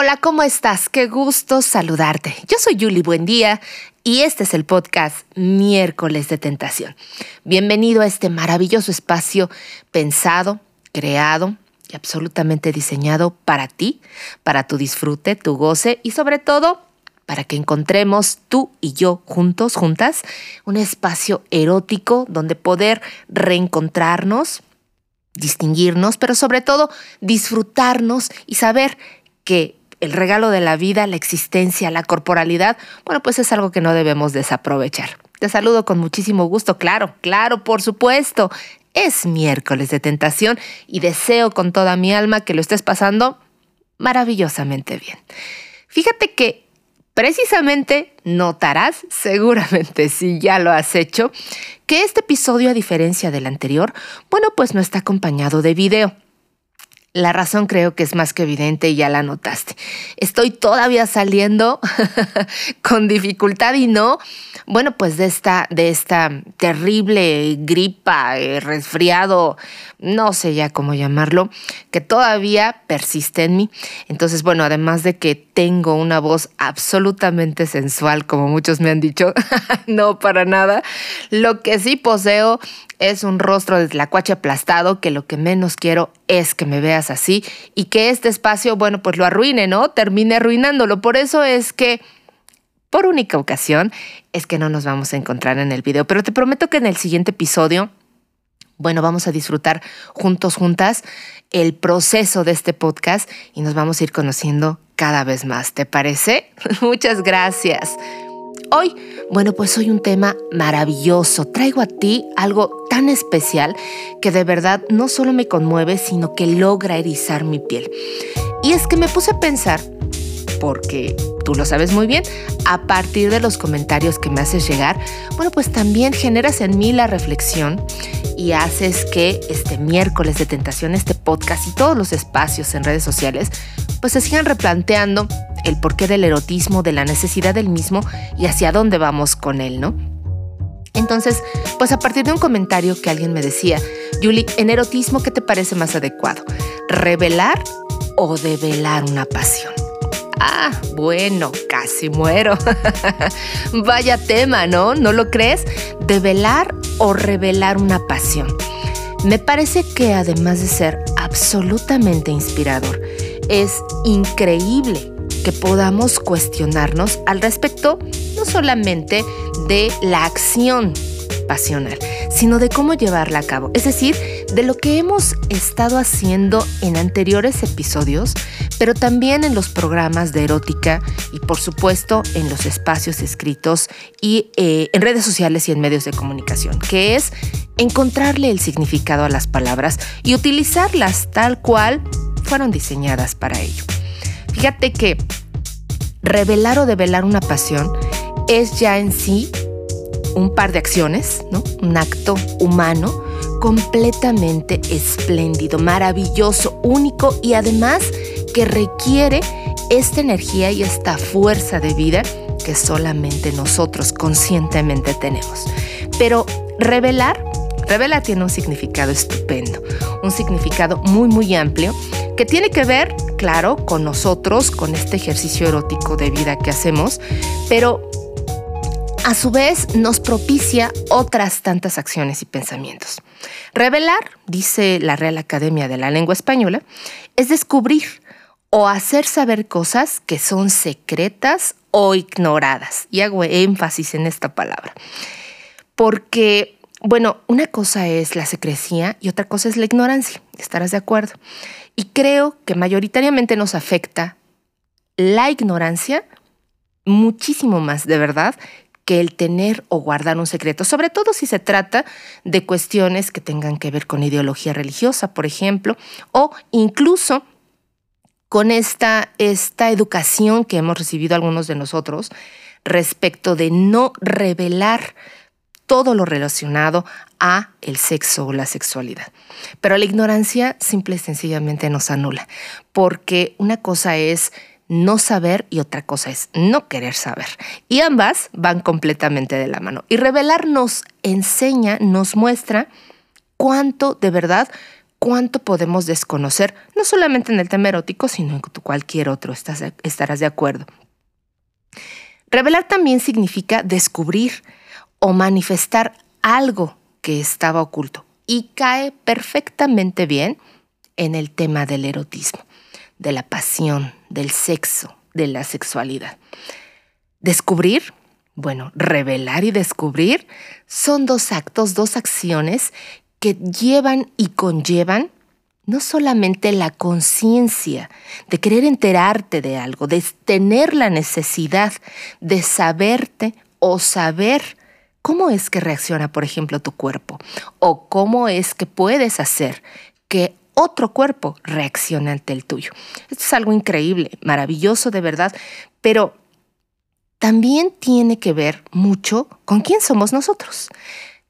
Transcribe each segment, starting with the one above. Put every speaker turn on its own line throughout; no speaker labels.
Hola, ¿cómo estás? Qué gusto saludarte. Yo soy Julie Buendía y este es el podcast Miércoles de Tentación. Bienvenido a este maravilloso espacio pensado, creado y absolutamente diseñado para ti, para tu disfrute, tu goce y sobre todo para que encontremos tú y yo juntos, juntas, un espacio erótico donde poder reencontrarnos, distinguirnos, pero sobre todo disfrutarnos y saber que el regalo de la vida, la existencia, la corporalidad, bueno, pues es algo que no debemos desaprovechar. Te saludo con muchísimo gusto, claro, claro, por supuesto. Es miércoles de tentación y deseo con toda mi alma que lo estés pasando maravillosamente bien. Fíjate que precisamente notarás, seguramente si ya lo has hecho, que este episodio, a diferencia del anterior, bueno, pues no está acompañado de video. La razón creo que es más que evidente y ya la notaste. Estoy todavía saliendo con dificultad y no, bueno, pues de esta, de esta terrible gripa, eh, resfriado, no sé ya cómo llamarlo, que todavía persiste en mí. Entonces, bueno, además de que tengo una voz absolutamente sensual, como muchos me han dicho, no para nada, lo que sí poseo es un rostro de tlacuache aplastado que lo que menos quiero es que me veas así y que este espacio, bueno, pues lo arruine, ¿no? Termine arruinándolo. Por eso es que, por única ocasión, es que no nos vamos a encontrar en el video. Pero te prometo que en el siguiente episodio, bueno, vamos a disfrutar juntos, juntas, el proceso de este podcast y nos vamos a ir conociendo cada vez más. ¿Te parece? Muchas gracias. Hoy, bueno, pues hoy un tema maravilloso. Traigo a ti algo tan especial que de verdad no solo me conmueve, sino que logra erizar mi piel. Y es que me puse a pensar, porque tú lo sabes muy bien, a partir de los comentarios que me haces llegar, bueno, pues también generas en mí la reflexión y haces que este miércoles de tentación, este podcast y todos los espacios en redes sociales, pues se sigan replanteando el porqué del erotismo, de la necesidad del mismo y hacia dónde vamos con él, ¿no? Entonces, pues a partir de un comentario que alguien me decía, Julie, en erotismo, ¿qué te parece más adecuado? ¿Revelar o develar una pasión? Ah, bueno, casi muero. Vaya tema, ¿no? ¿No lo crees? ¿Develar o revelar una pasión? Me parece que además de ser absolutamente inspirador, es increíble que podamos cuestionarnos al respecto no solamente de la acción pasional, sino de cómo llevarla a cabo. Es decir, de lo que hemos estado haciendo en anteriores episodios, pero también en los programas de erótica y por supuesto en los espacios escritos y eh, en redes sociales y en medios de comunicación, que es encontrarle el significado a las palabras y utilizarlas tal cual fueron diseñadas para ello. Fíjate que revelar o develar una pasión es ya en sí un par de acciones, ¿no? Un acto humano completamente espléndido, maravilloso, único y además que requiere esta energía y esta fuerza de vida que solamente nosotros conscientemente tenemos. Pero revelar, revelar tiene un significado estupendo, un significado muy muy amplio que tiene que ver, claro, con nosotros, con este ejercicio erótico de vida que hacemos, pero a su vez nos propicia otras tantas acciones y pensamientos. Revelar, dice la Real Academia de la Lengua Española, es descubrir o hacer saber cosas que son secretas o ignoradas. Y hago énfasis en esta palabra. Porque, bueno, una cosa es la secrecía y otra cosa es la ignorancia. ¿Estarás de acuerdo? Y creo que mayoritariamente nos afecta la ignorancia muchísimo más, de verdad, que el tener o guardar un secreto, sobre todo si se trata de cuestiones que tengan que ver con ideología religiosa, por ejemplo, o incluso con esta, esta educación que hemos recibido algunos de nosotros respecto de no revelar todo lo relacionado a el sexo o la sexualidad. Pero la ignorancia simple y sencillamente nos anula, porque una cosa es no saber y otra cosa es no querer saber. Y ambas van completamente de la mano. Y revelar nos enseña, nos muestra cuánto de verdad cuánto podemos desconocer, no solamente en el tema erótico, sino en cualquier otro, estarás de acuerdo. Revelar también significa descubrir o manifestar algo que estaba oculto y cae perfectamente bien en el tema del erotismo, de la pasión, del sexo, de la sexualidad. Descubrir, bueno, revelar y descubrir son dos actos, dos acciones que llevan y conllevan no solamente la conciencia de querer enterarte de algo, de tener la necesidad de saberte o saber cómo es que reacciona, por ejemplo, tu cuerpo, o cómo es que puedes hacer que otro cuerpo reaccione ante el tuyo. Esto es algo increíble, maravilloso de verdad, pero también tiene que ver mucho con quién somos nosotros,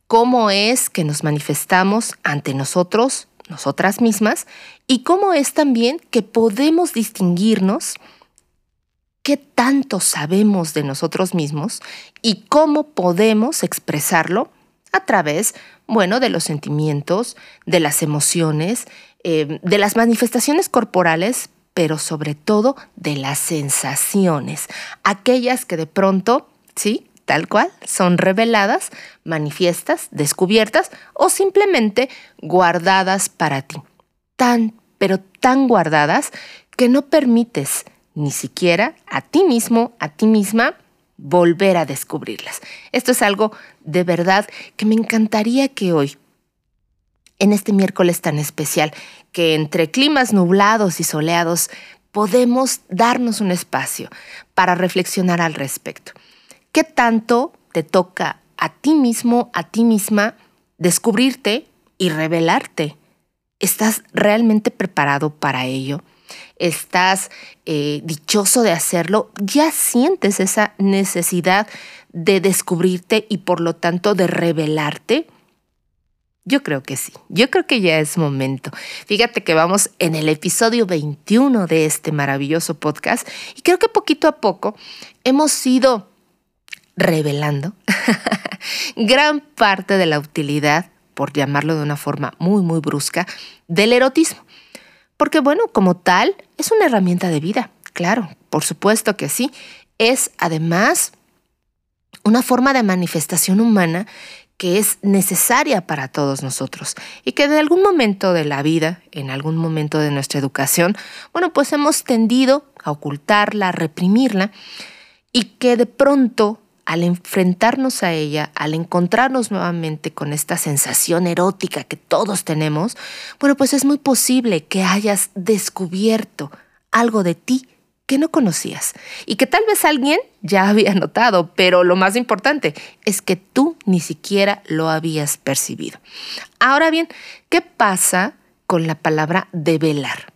cómo es que nos manifestamos ante nosotros nosotras mismas y cómo es también que podemos distinguirnos qué tanto sabemos de nosotros mismos y cómo podemos expresarlo a través, bueno, de los sentimientos, de las emociones, eh, de las manifestaciones corporales, pero sobre todo de las sensaciones, aquellas que de pronto, ¿sí? Tal cual, son reveladas, manifiestas, descubiertas o simplemente guardadas para ti. Tan, pero tan guardadas que no permites ni siquiera a ti mismo, a ti misma, volver a descubrirlas. Esto es algo de verdad que me encantaría que hoy, en este miércoles tan especial, que entre climas nublados y soleados, podemos darnos un espacio para reflexionar al respecto. ¿Qué tanto te toca a ti mismo, a ti misma, descubrirte y revelarte? ¿Estás realmente preparado para ello? ¿Estás eh, dichoso de hacerlo? ¿Ya sientes esa necesidad de descubrirte y por lo tanto de revelarte? Yo creo que sí, yo creo que ya es momento. Fíjate que vamos en el episodio 21 de este maravilloso podcast y creo que poquito a poco hemos ido revelando gran parte de la utilidad, por llamarlo de una forma muy, muy brusca, del erotismo. Porque bueno, como tal, es una herramienta de vida, claro, por supuesto que sí. Es además una forma de manifestación humana que es necesaria para todos nosotros y que de algún momento de la vida, en algún momento de nuestra educación, bueno, pues hemos tendido a ocultarla, a reprimirla y que de pronto al enfrentarnos a ella, al encontrarnos nuevamente con esta sensación erótica que todos tenemos, bueno, pues es muy posible que hayas descubierto algo de ti que no conocías y que tal vez alguien ya había notado, pero lo más importante es que tú ni siquiera lo habías percibido. Ahora bien, ¿qué pasa con la palabra develar?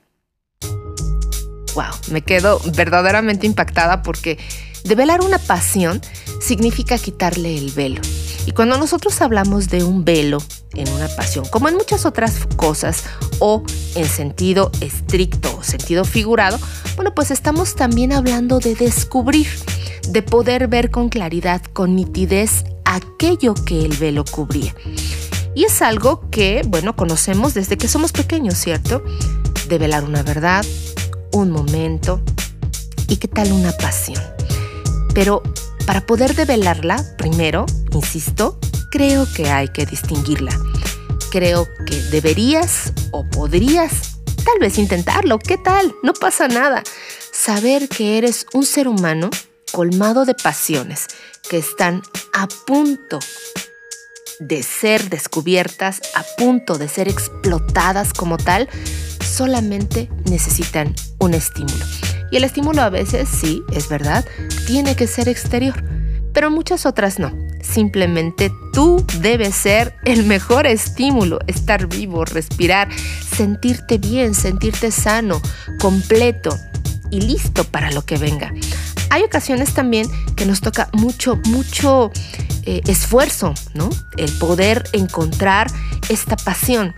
Wow, me quedo verdaderamente impactada porque Develar una pasión significa quitarle el velo. Y cuando nosotros hablamos de un velo en una pasión, como en muchas otras cosas, o en sentido estricto o sentido figurado, bueno, pues estamos también hablando de descubrir, de poder ver con claridad, con nitidez, aquello que el velo cubría. Y es algo que, bueno, conocemos desde que somos pequeños, ¿cierto? Develar una verdad, un momento y qué tal una pasión. Pero para poder develarla, primero, insisto, creo que hay que distinguirla. Creo que deberías o podrías tal vez intentarlo. ¿Qué tal? No pasa nada. Saber que eres un ser humano colmado de pasiones que están a punto de ser descubiertas, a punto de ser explotadas como tal, solamente necesitan un estímulo. Y el estímulo a veces, sí, es verdad, tiene que ser exterior, pero muchas otras no. Simplemente tú debes ser el mejor estímulo, estar vivo, respirar, sentirte bien, sentirte sano, completo y listo para lo que venga. Hay ocasiones también que nos toca mucho, mucho eh, esfuerzo, ¿no? El poder encontrar esta pasión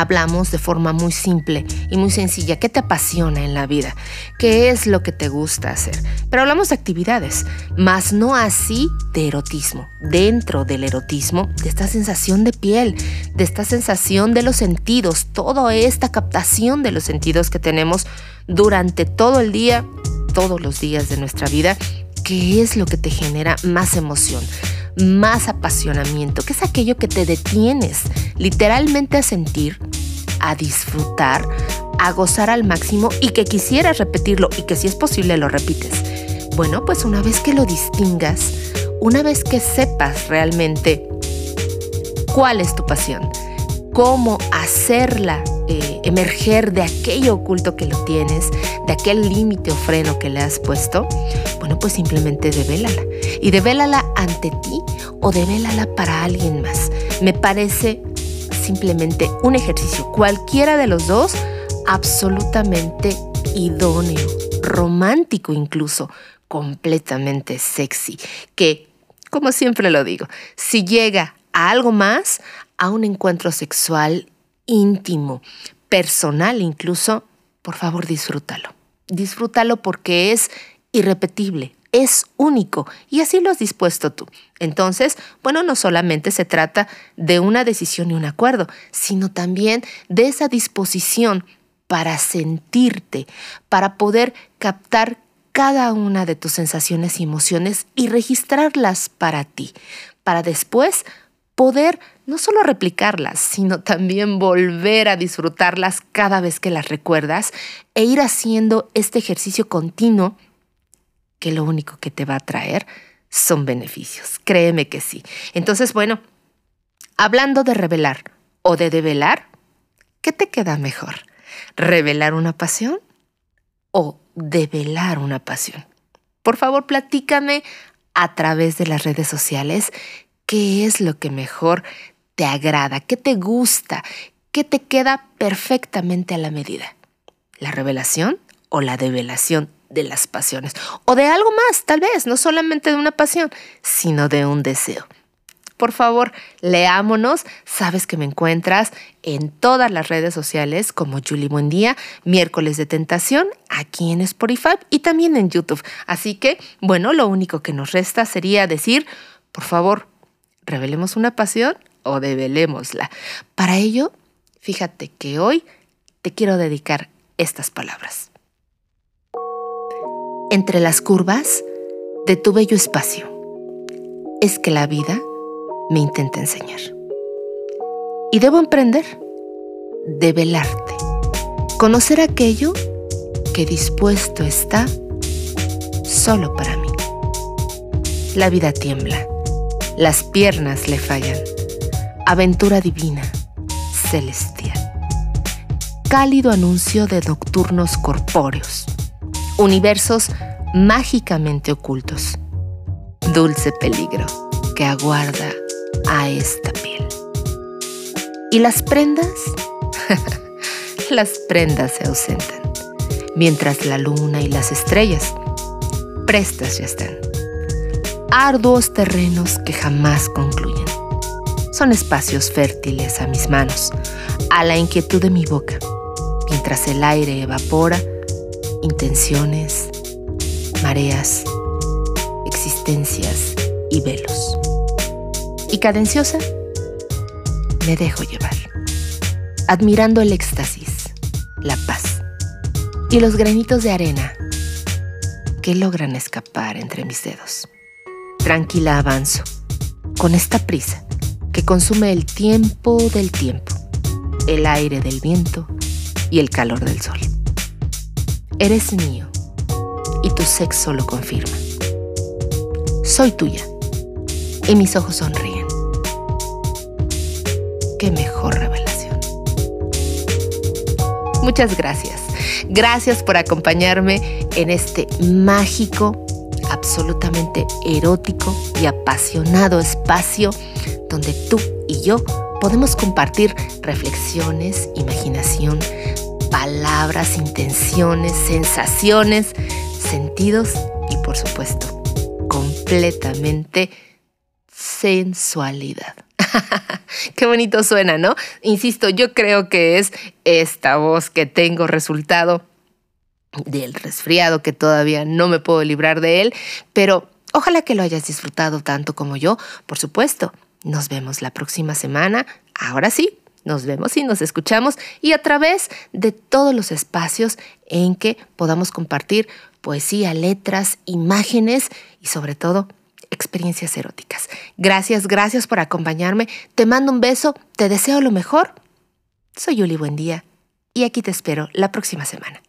hablamos de forma muy simple y muy sencilla. ¿Qué te apasiona en la vida? ¿Qué es lo que te gusta hacer? Pero hablamos de actividades, más no así de erotismo. Dentro del erotismo, de esta sensación de piel, de esta sensación de los sentidos, toda esta captación de los sentidos que tenemos durante todo el día, todos los días de nuestra vida, ¿qué es lo que te genera más emoción? más apasionamiento, que es aquello que te detienes literalmente a sentir, a disfrutar, a gozar al máximo y que quisieras repetirlo y que si es posible lo repites. Bueno, pues una vez que lo distingas, una vez que sepas realmente cuál es tu pasión, cómo hacerla eh, emerger de aquello oculto que lo tienes, de aquel límite o freno que le has puesto, bueno, pues simplemente devélala. Y devélala ante ti o devélala para alguien más. Me parece simplemente un ejercicio, cualquiera de los dos, absolutamente idóneo, romántico incluso, completamente sexy, que, como siempre lo digo, si llega a algo más, a un encuentro sexual íntimo, personal incluso, por favor disfrútalo. Disfrútalo porque es irrepetible, es único y así lo has dispuesto tú. Entonces, bueno, no solamente se trata de una decisión y un acuerdo, sino también de esa disposición para sentirte, para poder captar cada una de tus sensaciones y emociones y registrarlas para ti, para después poder no solo replicarlas, sino también volver a disfrutarlas cada vez que las recuerdas e ir haciendo este ejercicio continuo que lo único que te va a traer son beneficios. Créeme que sí. Entonces, bueno, hablando de revelar o de develar, ¿qué te queda mejor? ¿Revelar una pasión o develar una pasión? Por favor, platícame a través de las redes sociales qué es lo que mejor te agrada, qué te gusta, qué te queda perfectamente a la medida. ¿La revelación o la develación de las pasiones. O de algo más, tal vez, no solamente de una pasión, sino de un deseo. Por favor, leámonos. Sabes que me encuentras en todas las redes sociales como Julie Buendía, miércoles de tentación, aquí en Spotify y también en YouTube. Así que, bueno, lo único que nos resta sería decir, por favor, revelemos una pasión o develémosla. Para ello, fíjate que hoy te quiero dedicar estas palabras entre las curvas de tu bello espacio. Es que la vida me intenta enseñar. Y debo emprender, develarte, conocer aquello que dispuesto está solo para mí. La vida tiembla, las piernas le fallan. Aventura divina, celestial. Cálido anuncio de nocturnos corpóreos universos mágicamente ocultos. Dulce peligro que aguarda a esta piel. ¿Y las prendas? las prendas se ausentan, mientras la luna y las estrellas prestas ya están. Arduos terrenos que jamás concluyen. Son espacios fértiles a mis manos, a la inquietud de mi boca, mientras el aire evapora intenciones, mareas, existencias y velos. Y cadenciosa, me dejo llevar, admirando el éxtasis, la paz y los granitos de arena que logran escapar entre mis dedos. Tranquila avanzo, con esta prisa que consume el tiempo del tiempo, el aire del viento y el calor del sol. Eres mío y tu sexo lo confirma. Soy tuya y mis ojos sonríen. Qué mejor revelación. Muchas gracias. Gracias por acompañarme en este mágico, absolutamente erótico y apasionado espacio donde tú y yo podemos compartir reflexiones, imaginación, palabras, intenciones, sensaciones, sentidos y por supuesto, completamente sensualidad. Qué bonito suena, ¿no? Insisto, yo creo que es esta voz que tengo resultado del resfriado que todavía no me puedo librar de él, pero ojalá que lo hayas disfrutado tanto como yo, por supuesto. Nos vemos la próxima semana. Ahora sí, nos vemos y nos escuchamos y a través de todos los espacios en que podamos compartir poesía, letras, imágenes y sobre todo experiencias eróticas. Gracias, gracias por acompañarme. Te mando un beso, te deseo lo mejor. Soy Yuli Buen Día y aquí te espero la próxima semana.